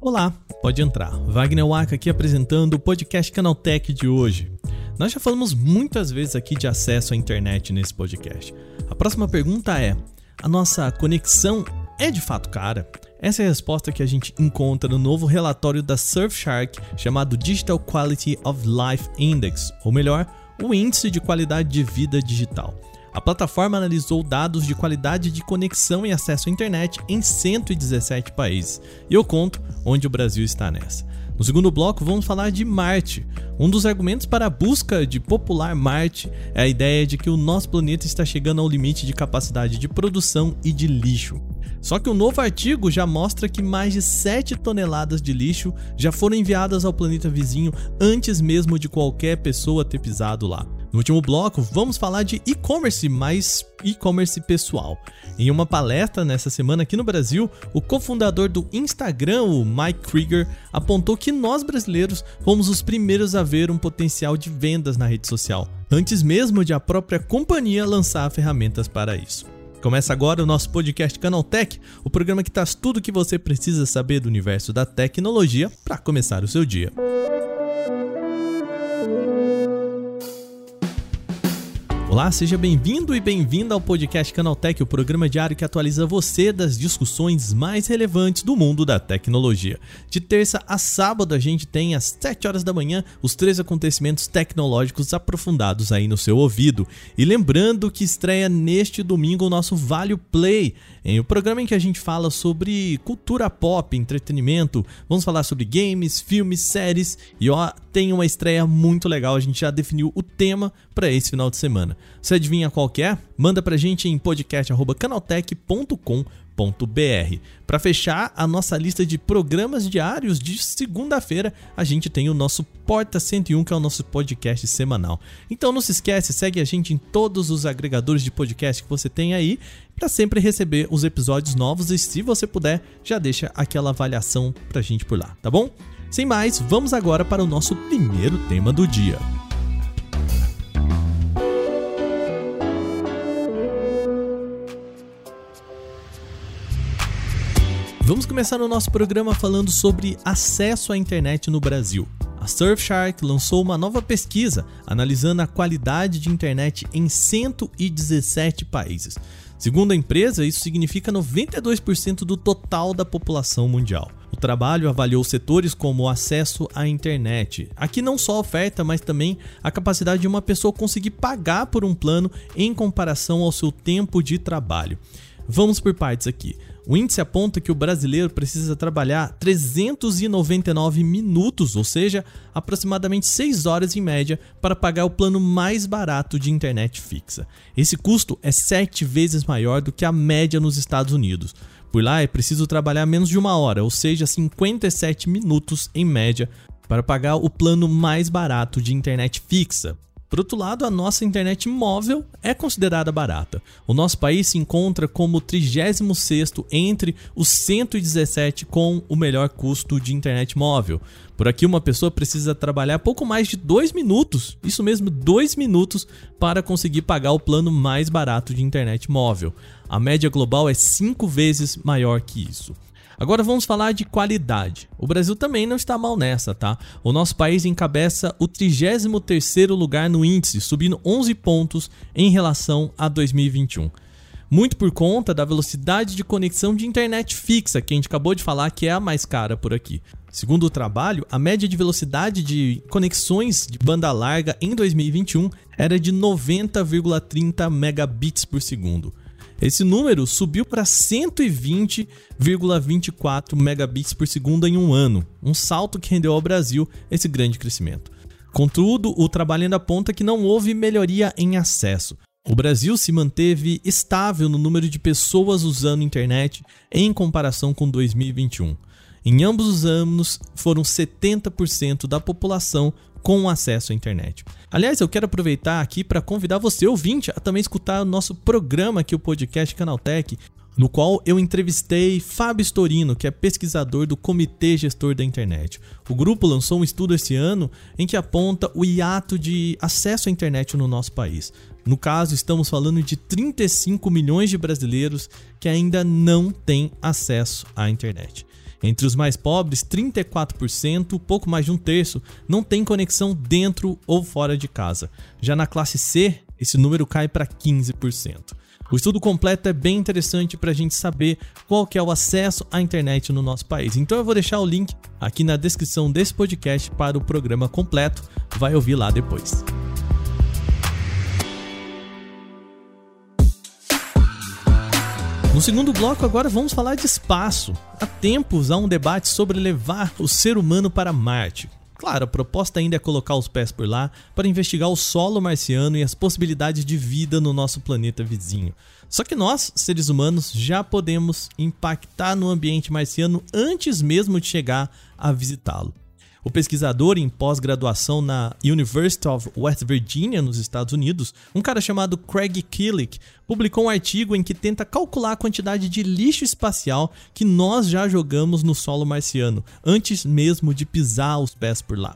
Olá, pode entrar. Wagner Waka aqui apresentando o podcast Canaltech de hoje. Nós já falamos muitas vezes aqui de acesso à internet nesse podcast. A próxima pergunta é: a nossa conexão é de fato cara? Essa é a resposta que a gente encontra no novo relatório da Surfshark chamado Digital Quality of Life Index, ou melhor, o Índice de Qualidade de Vida Digital. A plataforma analisou dados de qualidade de conexão e acesso à internet em 117 países. E eu conto onde o Brasil está nessa. No segundo bloco, vamos falar de Marte. Um dos argumentos para a busca de popular Marte é a ideia de que o nosso planeta está chegando ao limite de capacidade de produção e de lixo. Só que o um novo artigo já mostra que mais de 7 toneladas de lixo já foram enviadas ao planeta vizinho antes mesmo de qualquer pessoa ter pisado lá. No último bloco, vamos falar de e-commerce, mais e-commerce pessoal. Em uma palestra nessa semana aqui no Brasil, o cofundador do Instagram, o Mike Krieger, apontou que nós brasileiros fomos os primeiros a ver um potencial de vendas na rede social, antes mesmo de a própria companhia lançar ferramentas para isso. Começa agora o nosso podcast Canaltech, o programa que traz tudo o que você precisa saber do universo da tecnologia para começar o seu dia. Olá, seja bem-vindo e bem-vinda ao podcast Canaltech, o programa diário que atualiza você das discussões mais relevantes do mundo da tecnologia. De terça a sábado a gente tem às 7 horas da manhã os três acontecimentos tecnológicos aprofundados aí no seu ouvido. E lembrando que estreia neste domingo o nosso Vale Play, em o programa em que a gente fala sobre cultura pop, entretenimento, vamos falar sobre games, filmes, séries e ó, tem uma estreia muito legal, a gente já definiu o tema para esse final de semana. Você adivinha qual que é? Manda pra gente em podcast@canaltech.com.br. Para fechar a nossa lista de programas diários de segunda-feira, a gente tem o nosso Porta 101, que é o nosso podcast semanal. Então não se esquece, segue a gente em todos os agregadores de podcast que você tem aí, para sempre receber os episódios novos e se você puder, já deixa aquela avaliação pra gente por lá, tá bom? Sem mais, vamos agora para o nosso primeiro tema do dia. Vamos começar o nosso programa falando sobre acesso à internet no Brasil. A Surfshark lançou uma nova pesquisa analisando a qualidade de internet em 117 países. Segundo a empresa, isso significa 92% do total da população mundial. O trabalho avaliou setores como o acesso à internet. Aqui não só a oferta, mas também a capacidade de uma pessoa conseguir pagar por um plano em comparação ao seu tempo de trabalho. Vamos por partes aqui. O índice aponta que o brasileiro precisa trabalhar 399 minutos, ou seja, aproximadamente 6 horas em média, para pagar o plano mais barato de internet fixa. Esse custo é 7 vezes maior do que a média nos Estados Unidos. Por lá é preciso trabalhar menos de uma hora, ou seja, 57 minutos em média, para pagar o plano mais barato de internet fixa. Por outro lado, a nossa internet móvel é considerada barata. O nosso país se encontra como 36º entre os 117 com o melhor custo de internet móvel. Por aqui, uma pessoa precisa trabalhar pouco mais de 2 minutos, isso mesmo, 2 minutos, para conseguir pagar o plano mais barato de internet móvel. A média global é 5 vezes maior que isso. Agora vamos falar de qualidade. O Brasil também não está mal nessa, tá? O nosso país encabeça o 33º lugar no índice, subindo 11 pontos em relação a 2021. Muito por conta da velocidade de conexão de internet fixa, que a gente acabou de falar que é a mais cara por aqui. Segundo o trabalho, a média de velocidade de conexões de banda larga em 2021 era de 90,30 megabits por segundo. Esse número subiu para 120,24 megabits por segundo em um ano, um salto que rendeu ao Brasil esse grande crescimento. Contudo, o trabalho ainda aponta que não houve melhoria em acesso. O Brasil se manteve estável no número de pessoas usando internet em comparação com 2021. Em ambos os anos, foram 70% da população com acesso à internet. Aliás, eu quero aproveitar aqui para convidar você, ouvinte, a também escutar o nosso programa aqui, o podcast Canaltech, no qual eu entrevistei Fábio Storino, que é pesquisador do Comitê Gestor da Internet. O grupo lançou um estudo esse ano em que aponta o hiato de acesso à internet no nosso país. No caso, estamos falando de 35 milhões de brasileiros que ainda não têm acesso à internet. Entre os mais pobres, 34%, pouco mais de um terço, não tem conexão dentro ou fora de casa. Já na classe C, esse número cai para 15%. O estudo completo é bem interessante para a gente saber qual que é o acesso à internet no nosso país. Então eu vou deixar o link aqui na descrição desse podcast para o programa completo. Vai ouvir lá depois. No segundo bloco, agora vamos falar de espaço. Há tempos há um debate sobre levar o ser humano para Marte. Claro, a proposta ainda é colocar os pés por lá para investigar o solo marciano e as possibilidades de vida no nosso planeta vizinho. Só que nós, seres humanos, já podemos impactar no ambiente marciano antes mesmo de chegar a visitá-lo. O pesquisador em pós-graduação na University of West Virginia, nos Estados Unidos, um cara chamado Craig Killick, publicou um artigo em que tenta calcular a quantidade de lixo espacial que nós já jogamos no solo marciano, antes mesmo de pisar os pés por lá.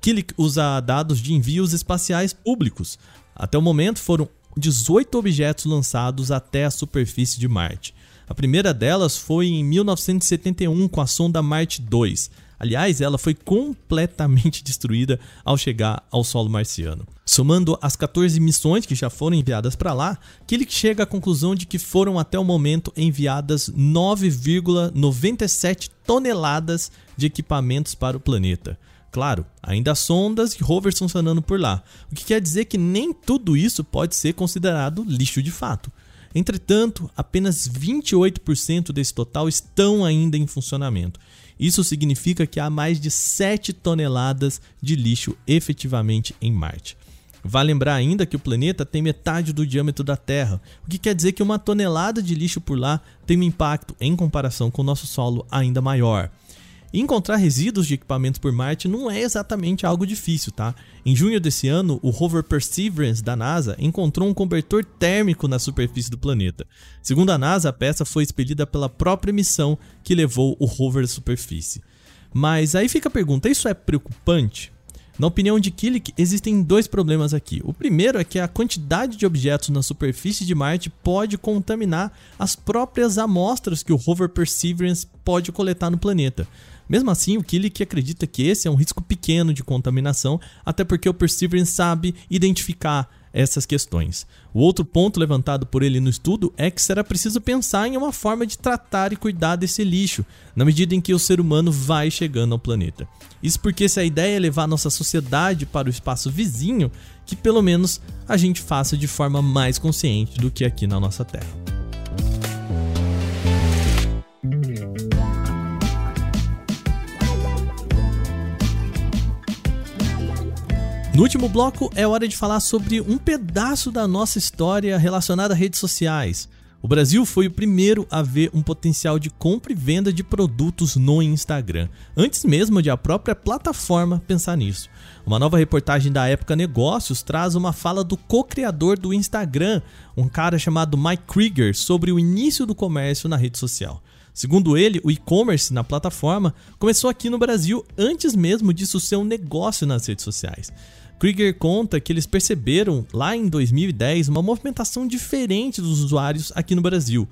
Killick usa dados de envios espaciais públicos. Até o momento foram 18 objetos lançados até a superfície de Marte. A primeira delas foi em 1971 com a sonda Marte 2. Aliás, ela foi completamente destruída ao chegar ao solo marciano. Somando as 14 missões que já foram enviadas para lá, Killick chega à conclusão de que foram até o momento enviadas 9,97 toneladas de equipamentos para o planeta. Claro, ainda há sondas e rovers funcionando por lá, o que quer dizer que nem tudo isso pode ser considerado lixo de fato. Entretanto, apenas 28% desse total estão ainda em funcionamento. Isso significa que há mais de 7 toneladas de lixo efetivamente em Marte. Vale lembrar ainda que o planeta tem metade do diâmetro da Terra, o que quer dizer que uma tonelada de lixo por lá tem um impacto, em comparação com o nosso solo, ainda maior. Encontrar resíduos de equipamentos por Marte não é exatamente algo difícil, tá? Em junho desse ano, o rover Perseverance da NASA encontrou um cobertor térmico na superfície do planeta. Segundo a NASA, a peça foi expelida pela própria missão que levou o rover à superfície. Mas aí fica a pergunta: isso é preocupante? Na opinião de Killick, existem dois problemas aqui. O primeiro é que a quantidade de objetos na superfície de Marte pode contaminar as próprias amostras que o rover Perseverance pode coletar no planeta. Mesmo assim, o Killick acredita que esse é um risco pequeno de contaminação, até porque o Perseverance sabe identificar essas questões. O outro ponto levantado por ele no estudo é que será preciso pensar em uma forma de tratar e cuidar desse lixo, na medida em que o ser humano vai chegando ao planeta. Isso porque se a ideia é levar nossa sociedade para o espaço vizinho, que pelo menos a gente faça de forma mais consciente do que aqui na nossa Terra. No último bloco é hora de falar sobre um pedaço da nossa história relacionada a redes sociais. O Brasil foi o primeiro a ver um potencial de compra e venda de produtos no Instagram, antes mesmo de a própria plataforma pensar nisso. Uma nova reportagem da Época Negócios traz uma fala do co-criador do Instagram, um cara chamado Mike Krieger, sobre o início do comércio na rede social. Segundo ele, o e-commerce na plataforma começou aqui no Brasil antes mesmo disso ser um negócio nas redes sociais. Krieger conta que eles perceberam lá em 2010 uma movimentação diferente dos usuários aqui no Brasil.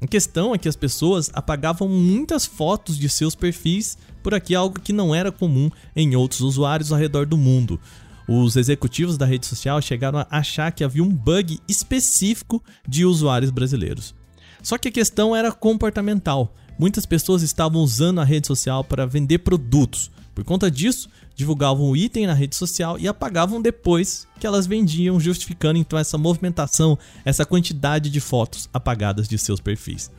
A questão é que as pessoas apagavam muitas fotos de seus perfis por aqui, algo que não era comum em outros usuários ao redor do mundo. Os executivos da rede social chegaram a achar que havia um bug específico de usuários brasileiros. Só que a questão era comportamental. Muitas pessoas estavam usando a rede social para vender produtos. Por conta disso, divulgavam o item na rede social e apagavam depois que elas vendiam, justificando então essa movimentação, essa quantidade de fotos apagadas de seus perfis.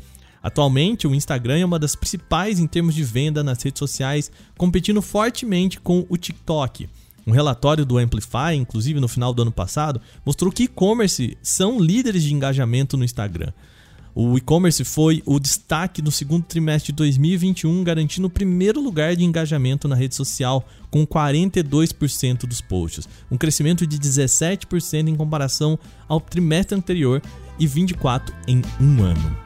Atualmente, o Instagram é uma das principais em termos de venda nas redes sociais, competindo fortemente com o TikTok. Um relatório do Amplify, inclusive no final do ano passado, mostrou que e-commerce são líderes de engajamento no Instagram. O e-commerce foi o destaque no segundo trimestre de 2021, garantindo o primeiro lugar de engajamento na rede social, com 42% dos posts, um crescimento de 17% em comparação ao trimestre anterior e 24% em um ano.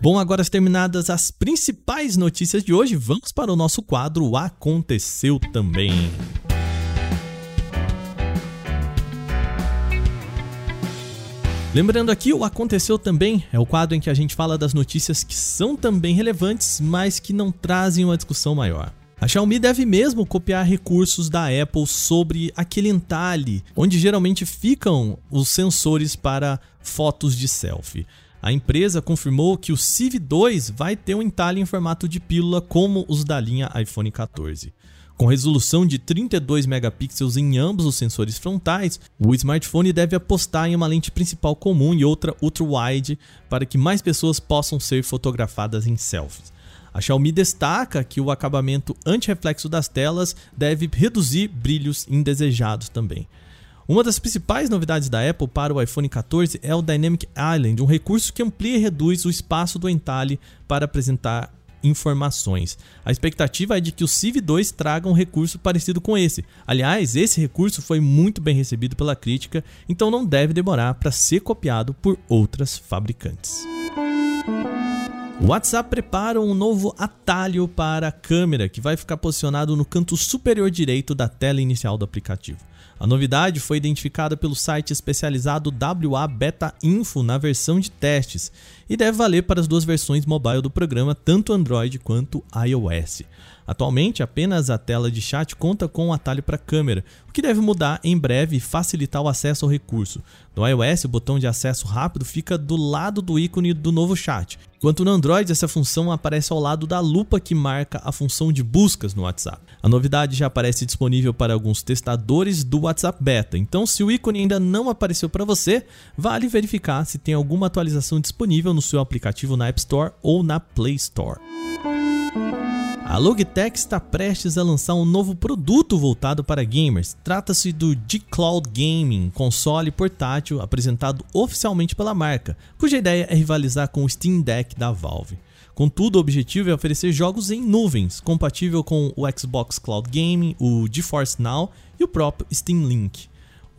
Bom, agora terminadas as principais notícias de hoje, vamos para o nosso quadro Aconteceu Também. Lembrando aqui, o Aconteceu Também é o quadro em que a gente fala das notícias que são também relevantes, mas que não trazem uma discussão maior. A Xiaomi deve mesmo copiar recursos da Apple sobre aquele entalhe onde geralmente ficam os sensores para fotos de selfie. A empresa confirmou que o Civ 2 vai ter um entalhe em formato de pílula como os da linha iPhone 14. Com resolução de 32 megapixels em ambos os sensores frontais, o smartphone deve apostar em uma lente principal comum e outra ultra-wide para que mais pessoas possam ser fotografadas em selfies. A Xiaomi destaca que o acabamento anti-reflexo das telas deve reduzir brilhos indesejados também. Uma das principais novidades da Apple para o iPhone 14 é o Dynamic Island, um recurso que amplia e reduz o espaço do entalhe para apresentar informações. A expectativa é de que o Civ 2 traga um recurso parecido com esse. Aliás, esse recurso foi muito bem recebido pela crítica, então não deve demorar para ser copiado por outras fabricantes. O WhatsApp prepara um novo atalho para a câmera que vai ficar posicionado no canto superior direito da tela inicial do aplicativo. A novidade foi identificada pelo site especializado WA Beta Info na versão de testes e deve valer para as duas versões mobile do programa, tanto Android quanto iOS. Atualmente, apenas a tela de chat conta com um atalho para câmera, o que deve mudar em breve e facilitar o acesso ao recurso. No iOS, o botão de acesso rápido fica do lado do ícone do novo chat, enquanto no Android essa função aparece ao lado da lupa que marca a função de buscas no WhatsApp. A novidade já aparece disponível para alguns testadores do WhatsApp Beta, então se o ícone ainda não apareceu para você, vale verificar se tem alguma atualização disponível no seu aplicativo na App Store ou na Play Store. A Logitech está prestes a lançar um novo produto voltado para gamers. Trata-se do G-Cloud Gaming, console portátil apresentado oficialmente pela marca, cuja ideia é rivalizar com o Steam Deck da Valve. Contudo, o objetivo é oferecer jogos em nuvens, compatível com o Xbox Cloud Gaming, o GeForce Now e o próprio Steam Link.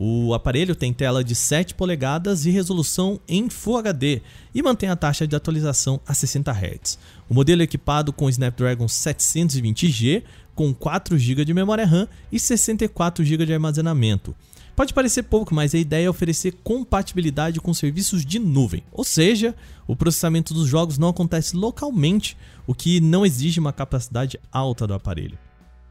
O aparelho tem tela de 7 polegadas e resolução em Full HD e mantém a taxa de atualização a 60 Hz. O modelo é equipado com Snapdragon 720G, com 4 GB de memória RAM e 64 GB de armazenamento. Pode parecer pouco, mas a ideia é oferecer compatibilidade com serviços de nuvem, ou seja, o processamento dos jogos não acontece localmente, o que não exige uma capacidade alta do aparelho.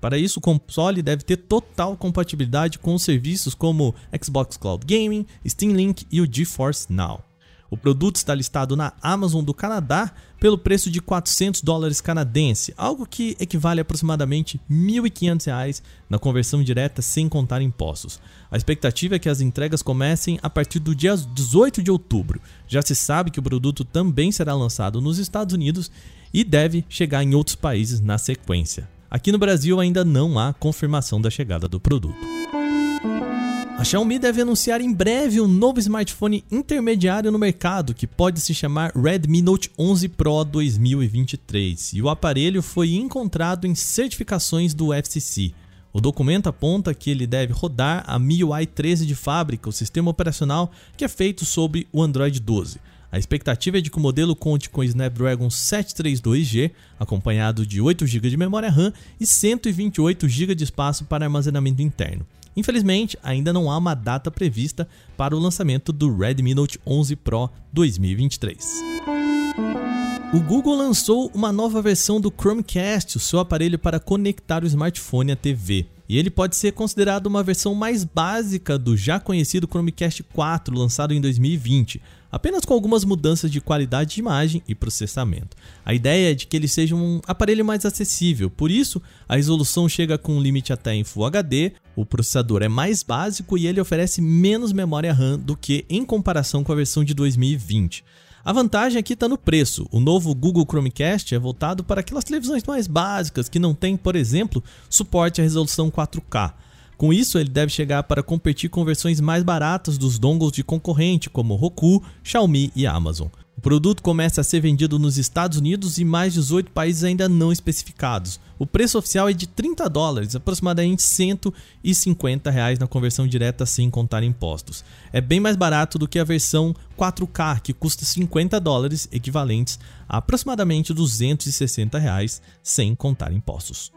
Para isso, o console deve ter total compatibilidade com serviços como Xbox Cloud Gaming, Steam Link e o GeForce Now. O produto está listado na Amazon do Canadá pelo preço de 400 dólares canadense, algo que equivale a aproximadamente R$ 1.500 na conversão direta sem contar impostos. A expectativa é que as entregas comecem a partir do dia 18 de outubro. Já se sabe que o produto também será lançado nos Estados Unidos e deve chegar em outros países na sequência. Aqui no Brasil ainda não há confirmação da chegada do produto. A Xiaomi deve anunciar em breve um novo smartphone intermediário no mercado que pode se chamar Redmi Note 11 Pro 2023 e o aparelho foi encontrado em certificações do FCC. O documento aponta que ele deve rodar a MIUI 13 de fábrica, o sistema operacional que é feito sobre o Android 12. A expectativa é de que o modelo conte com Snapdragon 732G, acompanhado de 8 GB de memória RAM e 128 GB de espaço para armazenamento interno. Infelizmente, ainda não há uma data prevista para o lançamento do Redmi Note 11 Pro 2023. O Google lançou uma nova versão do Chromecast, o seu aparelho para conectar o smartphone à TV e ele pode ser considerado uma versão mais básica do já conhecido Chromecast 4, lançado em 2020, apenas com algumas mudanças de qualidade de imagem e processamento. A ideia é de que ele seja um aparelho mais acessível, por isso a resolução chega com um limite até em Full HD, o processador é mais básico e ele oferece menos memória RAM do que em comparação com a versão de 2020. A vantagem aqui está no preço. O novo Google Chromecast é voltado para aquelas televisões mais básicas que não têm, por exemplo, suporte à resolução 4K. Com isso, ele deve chegar para competir com versões mais baratas dos dongles de concorrente como Roku, Xiaomi e Amazon. O produto começa a ser vendido nos Estados Unidos e mais 18 países ainda não especificados. O preço oficial é de 30 dólares, aproximadamente 150 reais na conversão direta sem contar impostos. É bem mais barato do que a versão 4K, que custa 50 dólares, equivalentes a aproximadamente 260 reais sem contar impostos.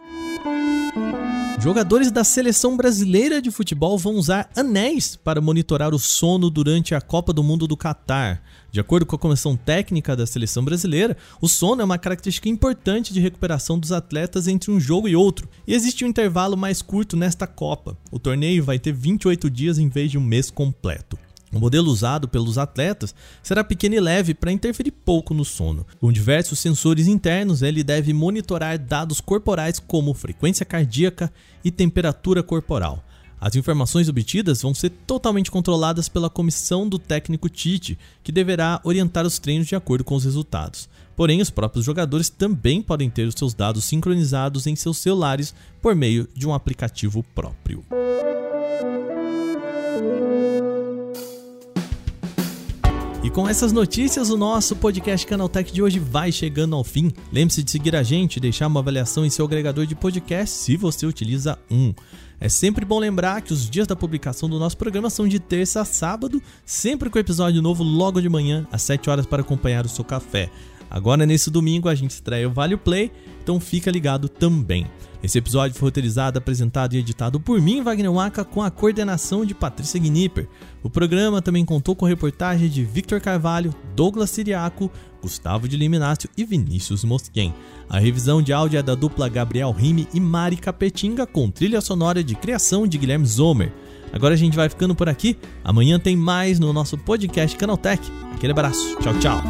Jogadores da seleção brasileira de futebol vão usar anéis para monitorar o sono durante a Copa do Mundo do Catar. De acordo com a comissão técnica da seleção brasileira, o sono é uma característica importante de recuperação dos atletas entre um jogo e outro, e existe um intervalo mais curto nesta Copa. O torneio vai ter 28 dias em vez de um mês completo. O modelo usado pelos atletas será pequeno e leve para interferir pouco no sono. Com diversos sensores internos, ele deve monitorar dados corporais como frequência cardíaca e temperatura corporal. As informações obtidas vão ser totalmente controladas pela comissão do técnico Tite, que deverá orientar os treinos de acordo com os resultados. Porém, os próprios jogadores também podem ter os seus dados sincronizados em seus celulares por meio de um aplicativo próprio. E com essas notícias, o nosso podcast Canaltech de hoje vai chegando ao fim. Lembre-se de seguir a gente deixar uma avaliação em seu agregador de podcast se você utiliza um. É sempre bom lembrar que os dias da publicação do nosso programa são de terça a sábado, sempre com episódio novo logo de manhã, às 7 horas para acompanhar o seu café. Agora, nesse domingo, a gente estreia o Vale Play, então fica ligado também. Esse episódio foi roteirizado, apresentado e editado por mim, Wagner Waka, com a coordenação de Patrícia Gnipper. O programa também contou com reportagem de Victor Carvalho, Douglas Siriaco, Gustavo de Liminácio e Vinícius Mosquen. A revisão de áudio é da dupla Gabriel Rime e Mari Capetinga, com trilha sonora de criação de Guilherme Zomer. Agora a gente vai ficando por aqui. Amanhã tem mais no nosso podcast Canaltech. Aquele abraço. Tchau, tchau.